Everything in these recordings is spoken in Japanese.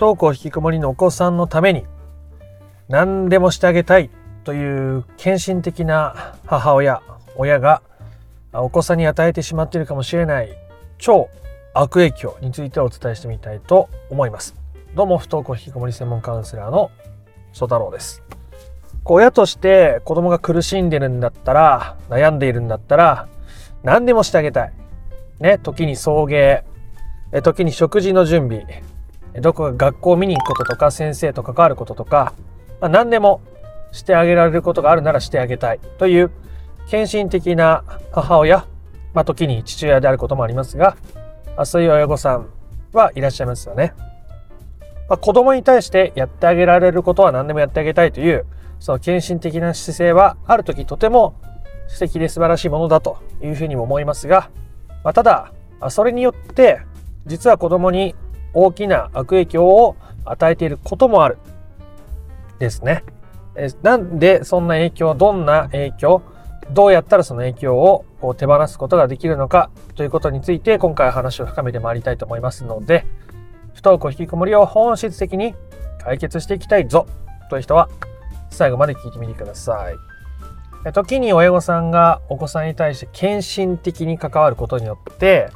登校引きこもりのお子さんのために何でもしてあげたいという献身的な母親親がお子さんに与えてしまっているかもしれない超悪影響についてお伝えしてみたいと思います。どうも不登校引きこもり専門カウンセラーの曽太郎です。親として子供が苦しんでるんだったら悩んでいるんだったら何でもしてあげたい。ね時に送迎時に食事の準備どこか学校を見に行くこととか先生と関わることとか、まあ、何でもしてあげられることがあるならしてあげたいという献身的な母親、まあ、時に父親であることもありますが、まあ、そういう親御さんはいらっしゃいますよね。まあ、子供に対してやってあげられることは何でもやってあげたいというその献身的な姿勢はある時とても素敵で素晴らしいものだというふうにも思いますが、まあ、ただそれによって実は子供に大きな悪影響を与えていることもあるですね。なんでそんな影響どんな影響どうやったらその影響を手放すことができるのかということについて今回話を深めてまいりたいと思いますので不登校引きこもりを本質的に解決していきたいぞという人は最後まで聞いてみてください。時に親御さんがお子さんに対して献身的に関わることによって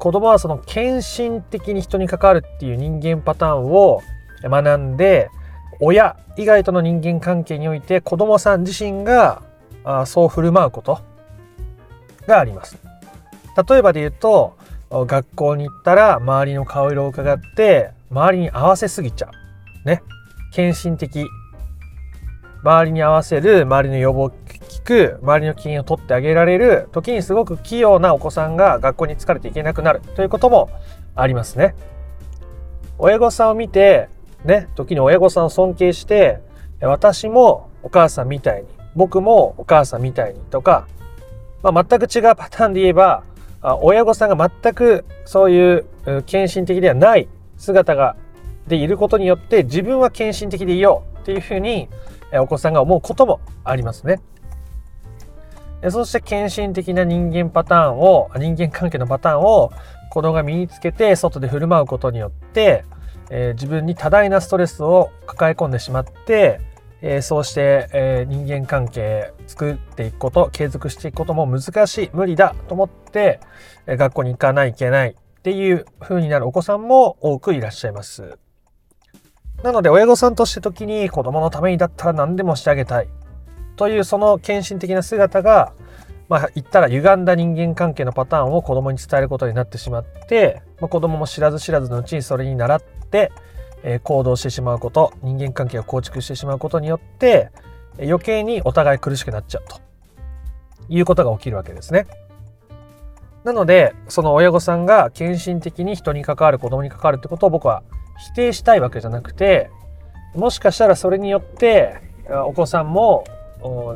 子供はその献身的に人に関わるっていう人間パターンを学んで親以外との人間関係において子供さん自身があそう振る舞うことがあります。例えばで言うと学校に行ったら周りの顔色を伺って周りに合わせすぎちゃう。ね。献身的。周りに合わせる、周りの要望を聞く、周りの機嫌を取ってあげられる、時にすごく器用なお子さんが学校に疲れていけなくなるということもありますね。親御さんを見て、ね、時に親御さんを尊敬して、私もお母さんみたいに僕もお母さんみたいにとか、まあ、全く違うパターンで言えば、親御さんが全くそういう献身的ではない姿がでいることによって自分は献身的でいようっていうふうにお子さんが思うこともありますね。そして献身的な人間パターンを人間関係のパターンを子供が身につけて外で振る舞うことによって、えー、自分に多大なストレスを抱え込んでしまってえー、そうして、えー、人間関係作っていくこと継続していくことも難しい無理だと思って、え、学校に行かないといけないっていう風になるお子さんも多くいらっしゃいます。なので親御さんとして時に子供のためにだったら何でもしてあげたいというその献身的な姿がまあ言ったら歪んだ人間関係のパターンを子供に伝えることになってしまって、まあ、子供も知らず知らずのうちにそれに倣ってえ行動してしまうこと人間関係を構築してしまうことによって余計にお互い苦しくなっちゃうということが起きるわけですね。なのでその親御さんが献身的に人に関わる子供に関わるってことを僕は否定したいわけじゃなくてもしかしたらそれによってお子さんも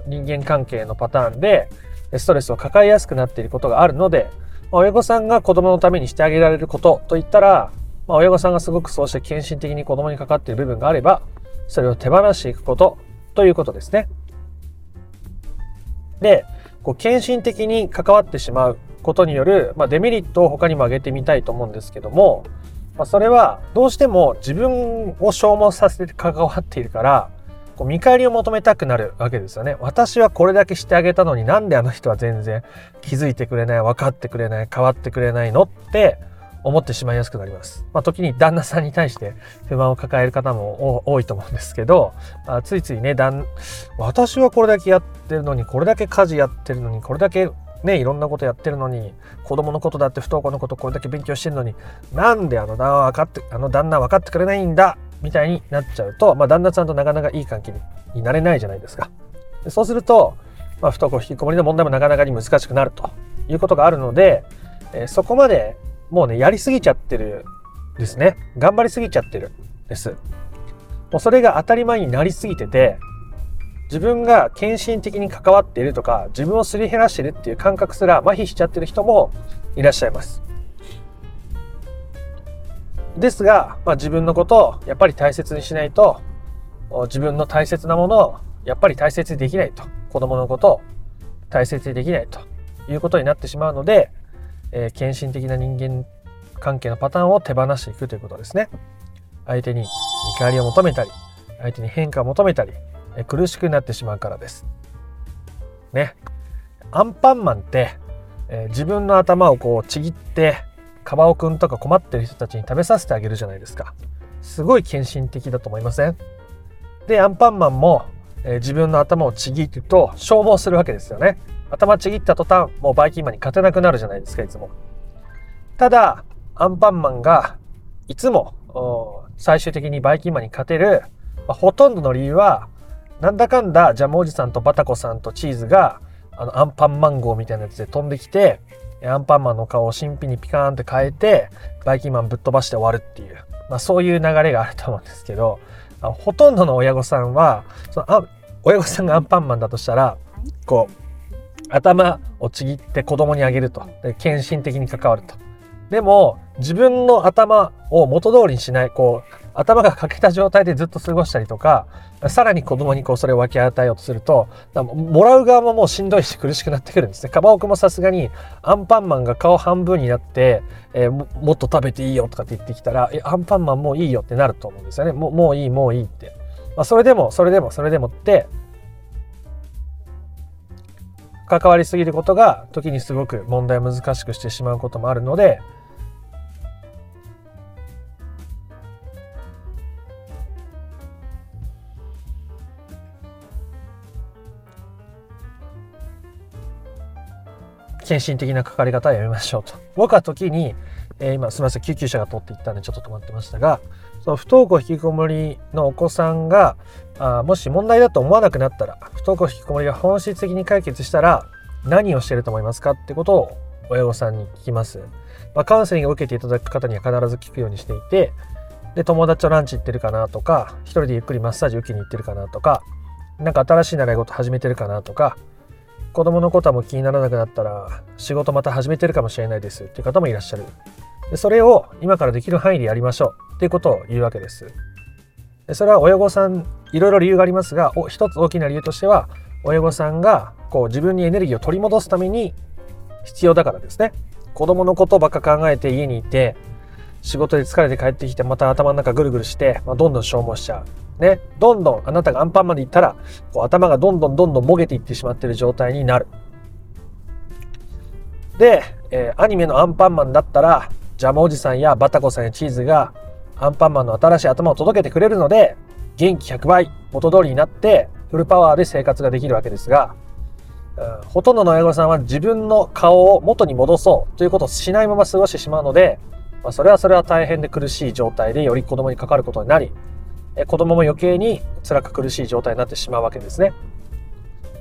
人間関係のパターンでストレスを抱えやすくなっていることがあるので親御さんが子供のためにしてあげられることといったらま、親御さんがすごくそうして献身的に子供にかかっている部分があれば、それを手放していくことということですね。で、こう献身的に関わってしまうことによる、まあ、デメリットを他にも挙げてみたいと思うんですけども、まあ、それはどうしても自分を消耗させて関わっているから、こう見返りを求めたくなるわけですよね。私はこれだけしてあげたのになんであの人は全然気づいてくれない、分かってくれない、変わってくれないのって思ってしまいやすくなります。まあ、時に旦那さんに対して不満を抱える方も多いと思うんですけど、まあついついね、私はこれだけやってるのに、これだけ家事やってるのに、これだけね、いろんなことやってるのに、子供のことだって不登校のことこれだけ勉強してるのに、なんであの旦那分かって、あの旦那分かってくれないんだみたいになっちゃうと、まあ、旦那さんとなかなかいい関係になれないじゃないですか。そうすると、まあ、不登校引きこもりの問題もなかなかに難しくなるということがあるので、えー、そこまでもうね、やりすぎちゃってるですね。頑張りすぎちゃってるです。もうそれが当たり前になりすぎてて、自分が献身的に関わっているとか、自分をすり減らしているっていう感覚すら麻痺しちゃってる人もいらっしゃいます。ですが、まあ、自分のことをやっぱり大切にしないと、自分の大切なものをやっぱり大切にできないと。子供のことを大切にできないということになってしまうので、えー、献身的な人間関係のパターンを手放していくということですね。相手に見返りを求めたり相手に変化を求めたり苦しくなってしまうからです。ね。アンパンマンって、えー、自分の頭をこうちぎってカバオくんとか困ってる人たちに食べさせてあげるじゃないですか。すごい献身的だと思いません？でアンパンマンも、えー、自分の頭をちぎると消耗するわけですよね。頭ちぎった途端もうバイキンマンに勝てなくなるじゃないですかいつも。ただアンパンマンがいつも最終的にバイキンマンに勝てる、まあ、ほとんどの理由はなんだかんだジャムおじさんとバタコさんとチーズがあのアンパンマン号みたいなやつで飛んできてアンパンマンの顔を新品にピカーンって変えてバイキンマンぶっ飛ばして終わるっていう、まあ、そういう流れがあると思うんですけどほとんどの親御さんはそのあ親御さんがアンパンマンだとしたらこう頭をちぎって子供にあげると。で献身的に関わると。でも自分の頭を元通りにしないこう頭が欠けた状態でずっと過ごしたりとかさらに子供にこうそれを分け与えようとするともらう側ももうしんどいし苦しくなってくるんですね。カバオくもさすがにアンパンマンが顔半分になって、えー、もっと食べていいよとかって言ってきたらえアンパンマンもういいよってなると思うんですよね。ももういいもういいって、まあ、それでもそれでもそれでもって関わりすぎることが時にすごく問題を難しくしてしまうこともあるので献身的なかかり方はやめましょうと。僕は時に、えー、今すみません救急車が通っていったんでちょっと止まってましたがその不登校引きこもりのお子さんがあもし問題だと思わなくなったら不登校引きこもりが本質的に解決したら何をしてると思いますかってことを親御さんに聞きます。まあ、カウンセリングを受けていただく方には必ず聞くようにしていてで友達とランチ行ってるかなとか一人でゆっくりマッサージ受けに行ってるかなとか何か新しい習い事始めてるかなとか子供のことはもう気にならなくなったら仕事また始めてるかもしれないです。っていう方もいらっしゃる。でそれを今からできる範囲でやりましょう。っていうことを言うわけです。でそれは親御さんいろいろ理由がありますがお一つ大きな理由としては親御さんがこう自分にエネルギーを取り戻すために必要だからですね。子供のことばっか考えて家にいて仕事で疲れて帰ってきてまた頭の中ぐるぐるして、まあ、どんどん消耗しちゃう。ね、どんどんあなたがアンパンまで行ったらこう頭がどんどんどんどんもげていってしまってる状態になる。で、えー、アニメのアンパンマンだったらジャムおじさんやバタコさんやチーズがアンパンマンの新しい頭を届けてくれるので元気100倍元通りになってフルパワーで生活ができるわけですが、うん、ほとんどの親御さんは自分の顔を元に戻そうということをしないまま過ごしてしまうので、まあ、それはそれは大変で苦しい状態でより子供にかかることになり子供も余計に辛く苦しい状態になってしまうわけですね。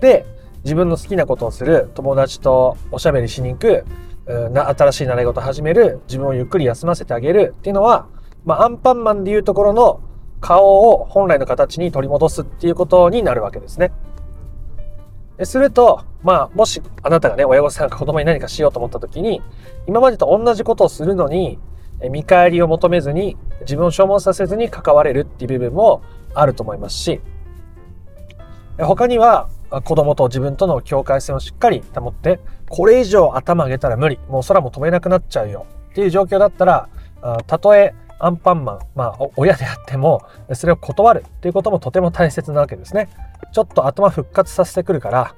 で、自分の好きなことをする、友達とおしゃべりしに行く、な新しい習い事を始める、自分をゆっくり休ませてあげるっていうのは、まあ、アンパンマンでいうところの顔を本来の形に取り戻すっていうことになるわけですね。すると、まあ、もしあなたがね、親御さんが子供に何かしようと思った時に、今までと同じことをするのに、見返りを求めずに自分を消耗させずに関われるっていう部分もあると思いますし他には子供と自分との境界線をしっかり保ってこれ以上頭上げたら無理もう空も飛べなくなっちゃうよっていう状況だったらたとえアンパンマン、まあ、親であってもそれを断るっていうこともとても大切なわけですね。ちょっと頭復活させてくるから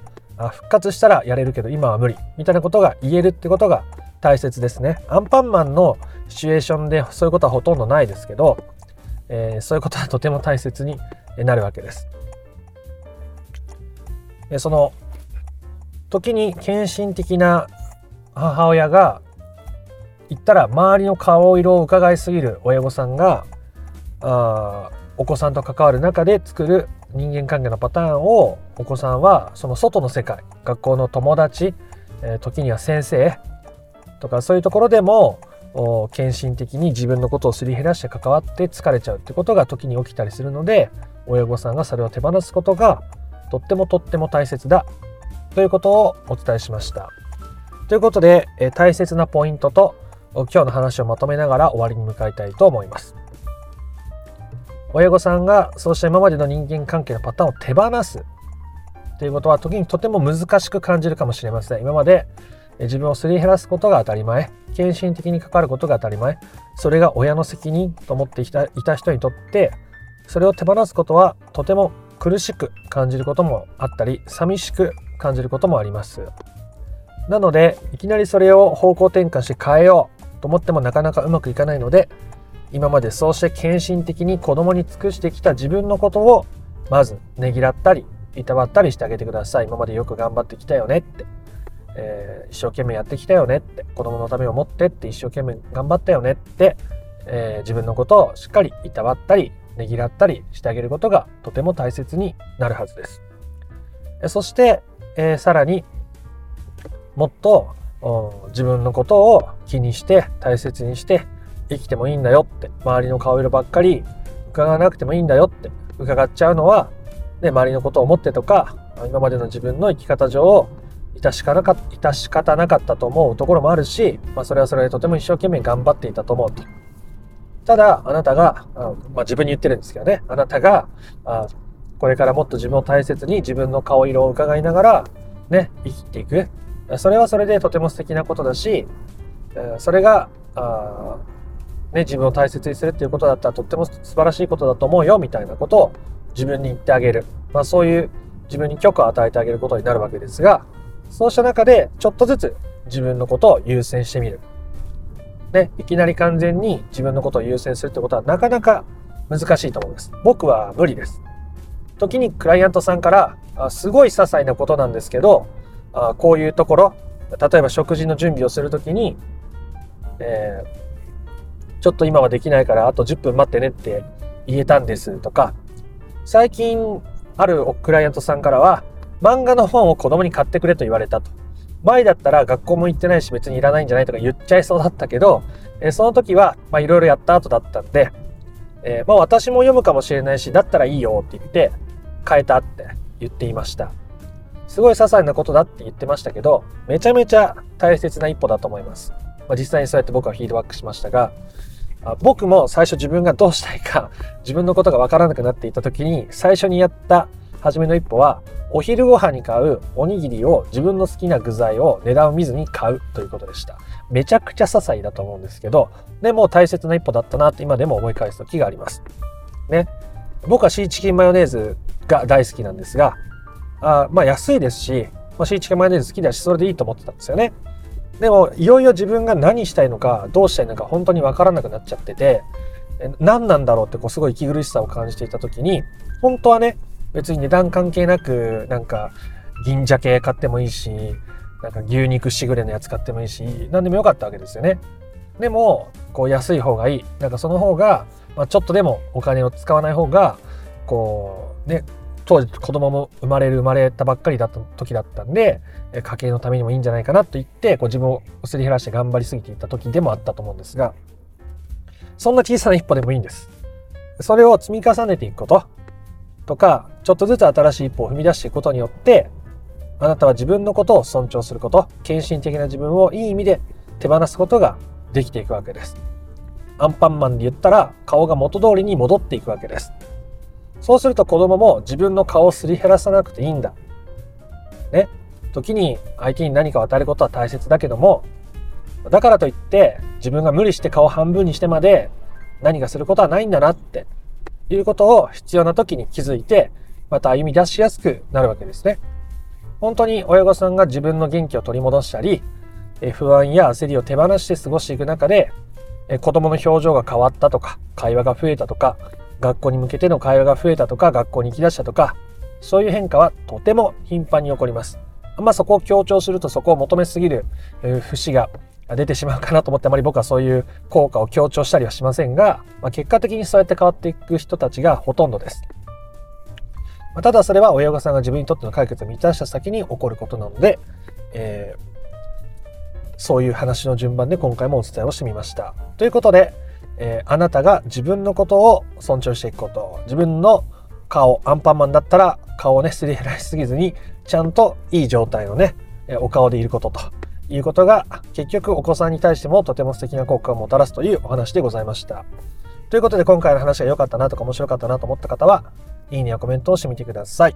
復活したらやれるけど今は無理みたいなことが言えるってことが大切ですね。アンパンマンのシチュエーションでそういうことはほとんどないですけど、えー、そういうことはとても大切になるわけです。その時に献身的な母親が言ったら周りの顔色を伺いすぎる親御さんがあお子さんと関わる中で作る人間関係のパターンをお子さんはその外の世界学校の友達、え、時には先生とかそういうところでも献身的に自分のことをすり減らして関わって疲れちゃうってことが時に起きたりするので親御さんがそれを手放すことがとってもとっても大切だということをお伝えしました。ということで、え大切なポイントと今日の話をまとめながら終わりに向かいたいと思います。親御さんがそうした今までの人間関係のパターンを手放すということは時にとても難しく感じるかもしれません。今まで自分をすり減らすことが当たり前。献身的に関わることが当たり前。それが親の責任と思っていたいた人にとってそれを手放すことはとても苦しく感じることもあったり寂しく感じることもあります。なのでいきなりそれを方向転換して変えようと思ってもなかなかうまくいかないので今までそうして献身的に子供に尽くしてきた自分のことをまずねぎらったりいたわったりしてあげてください。今までよく頑張ってきたよねって、えー、一生懸命やってきたよねって子供のためを思ってって一生懸命頑張ったよねって、えー、自分のことをしっかりいたわったりねぎらったりしてあげることがとても大切になるはずです。そして、えー、さらにもっと自分のことを気にして大切にして生きてもいいんだよって周りの顔色ばっかり伺わなくてもいいんだよって伺っちゃうのは、ね、周りのことを思ってとか今までの自分の生き方上致しかなか致し方なかったと思うところもあるし、まあ、それはそれでとても一生懸命頑張っていたと思うと。ただあなたが、あまあ、自分に言ってるんですけどね。あなたがあこれからもっと自分を大切に自分の顔色を伺いながらね生きていく。それはそれでとても素敵なことだしそれがあね、自分を大切にするっていうことだったらとっても素晴らしいことだと思うよみたいなことを自分に言ってあげる、まあ、そういう自分に許可を与えてあげることになるわけですがそうした中でちょっとずつ自分のことを優先してみる。ね、いきなり完全に自分のことを優先するってことはなかなか難しいと思います。僕は無理です。時にクライアントさんからあすごい些細なことなんですけどあこういうところ例えば食事の準備をする時に、えーちょっと今はできないからあと10分待ってねって言えたんですとか、最近あるクライアントさんからは、漫画の本を子供に買ってくれと言われたと。前だったら学校も行ってないし別にいらないんじゃないとか言っちゃいそうだったけど、えその時はいろいろやった後だったんで、えー、まあ私も読むかもしれないし、だったらいいよって言って変えたって言っていました。すごい些細なことだって言ってましたけど、めちゃめちゃ大切な一歩だと思います。まあ、実際にそうやって僕はフィードバックしましたが、僕も最初自分がどうしたいか自分のことがわからなくなっていた時に最初にやった初めの一歩はお昼ご飯に買うおにぎりを自分の好きな具材を値段を見ずに買うということでした。めちゃくちゃ些細だと思うんですけどでも大切な一歩だったなって今でも思い返す時があります。ね。僕はシーチキンマヨネーズが大好きなんですがあまあ安いですし、まあ、シーチキンマヨネーズ好きだしそれでいいと思ってたんですよね。でもいよいよ自分が何したいのかどうしたいのか本当に分からなくなっちゃってて何なんだろうってこうすごい息苦しさを感じていた時に本当はね別に値段関係なくなんか銀鮭買ってもいいしなんか牛肉しぐれのやつ買ってもいいし何でもよかったわけですよね。でもこう安い方がいいなんかその方が、まあ、ちょっとでもお金を使わない方がこうね当時子供も生まれる生まれたばっかりだった時だったんで家計のためにもいいんじゃないかなと言ってこう自分をすり減らして頑張りすぎていた時でもあったと思うんですがそんな小さな一歩でもいいんです。それを積み重ねていくこととかちょっとずつ新しい一歩を踏み出していくことによってあなたは自分のことを尊重すること献身的な自分をいい意味で手放すことができていくわけです。アンパンマンで言ったら顔が元通りに戻っていくわけです。そうすると子供も自分の顔をすり減らさなくていいんだ。ね。時に相手に何かを与えることは大切だけども、だからといって自分が無理して顔半分にしてまで何かすることはないんだなっていうことを必要な時に気づいて、また歩み出しやすくなるわけですね。本当に親御さんが自分の元気を取り戻したり、不安や焦りを手放して過ごしていく中で、子供の表情が変わったとか、会話が増えたとか、学校に向けての会話が増えたとか、学校に行き出したとか、そういう変化はとても頻繁に起こります。まあそこを強調するとそこを求めすぎる節が出てしまうかなと思ってあまり僕はそういう効果を強調したりはしませんが、まあ、結果的にそうやって変わっていく人たちがほとんどです。まあ、ただそれは親御さんが自分にとっての解決を満たした先に起こることなので、えー、そういう話の順番で今回もお伝えをしてみました。ということで、えー、あなたが自分のことを尊重していくこと自分の顔アンパンマンだったら顔をねすり減らしすぎずにちゃんといい状態のねお顔でいることということが結局お子さんに対してもとても素敵な効果をもたらすというお話でございました。ということで今回の話が良かったなとか面白かったなと思った方はいいねやコメントをしてみてください。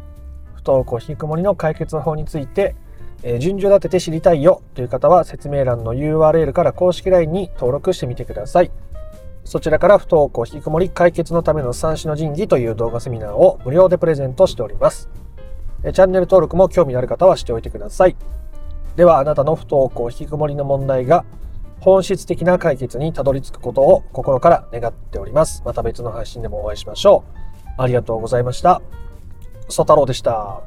不登校引きこもりの解決法についてえー順序立てて知りたいよという方は説明欄の URL から公式 LINE に登録してみてください。そちらから不登校引きこもり解決のための三種の神器という動画セミナーを無料でプレゼントしております。チャンネル登録も興味のある方はしておいてください。ではあなたの不登校引きこもりの問題が本質的な解決にたどり着くことを心から願っております。また別の配信でもお会いしましょう。ありがとうございました。ソ太郎でした。